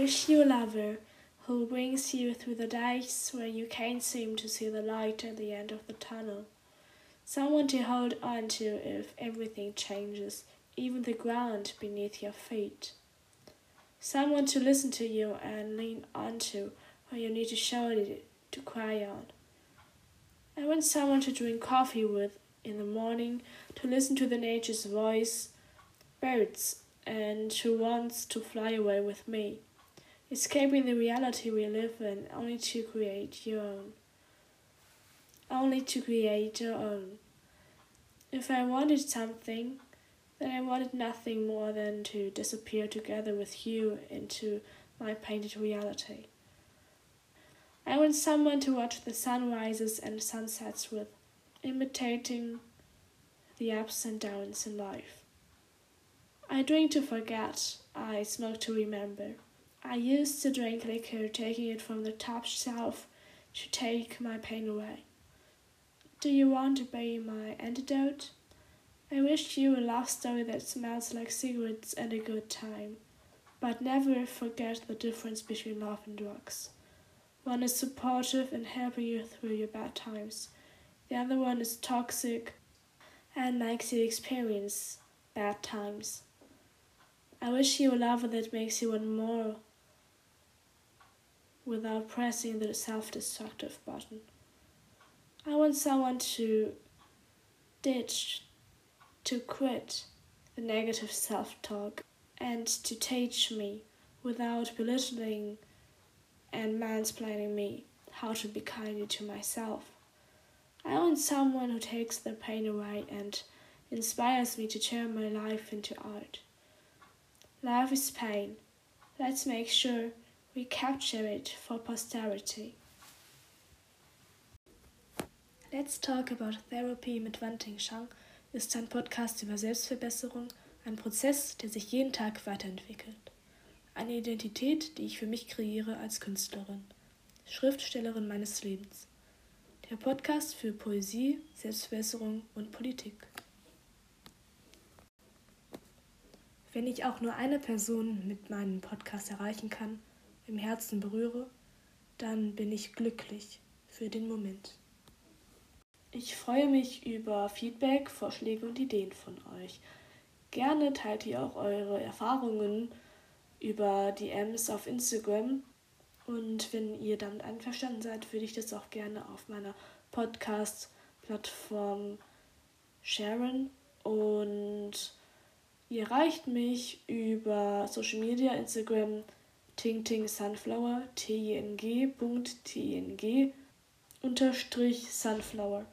wish you a lover who brings you through the days where you can't seem to see the light at the end of the tunnel. Someone to hold on to if everything changes, even the ground beneath your feet. Someone to listen to you and lean onto when you need a shoulder to cry on. I want someone to drink coffee with in the morning, to listen to the nature's voice, birds, and who wants to fly away with me, escaping the reality we live in only to create your own. Only to create your own. If I wanted something, then I wanted nothing more than to disappear together with you into my painted reality. I want someone to watch the sunrises and sunsets with, imitating the ups and downs in life. I drink to forget, I smoke to remember. I used to drink liquor, taking it from the top shelf to take my pain away. Do you want to be my antidote? I wish you a love story that smells like cigarettes and a good time. But never forget the difference between love and drugs. One is supportive and helping you through your bad times. The other one is toxic and makes you experience bad times. I wish you a lover that makes you want more without pressing the self destructive button. I want someone to ditch, to quit the negative self talk, and to teach me without belittling and mansplaining me how to be kinder to myself. I want someone who takes the pain away and inspires me to turn my life into art. Life is pain. Let's make sure we capture it for posterity. Let's Talk About Therapy mit Wanting Shang ist ein Podcast über Selbstverbesserung, ein Prozess, der sich jeden Tag weiterentwickelt. Eine Identität, die ich für mich kreiere als Künstlerin, Schriftstellerin meines Lebens. Der Podcast für Poesie, Selbstverbesserung und Politik. Wenn ich auch nur eine Person mit meinem Podcast erreichen kann, im Herzen berühre, dann bin ich glücklich für den Moment. Ich freue mich über Feedback, Vorschläge und Ideen von euch. Gerne teilt ihr auch eure Erfahrungen über DMs auf Instagram. Und wenn ihr damit einverstanden seid, würde ich das auch gerne auf meiner Podcast-Plattform sharen. Und ihr erreicht mich über Social Media, Instagram, Ting Ting Sunflower, T-I-N-G, Punkt, T-I-N-G, unterstrich Sunflower.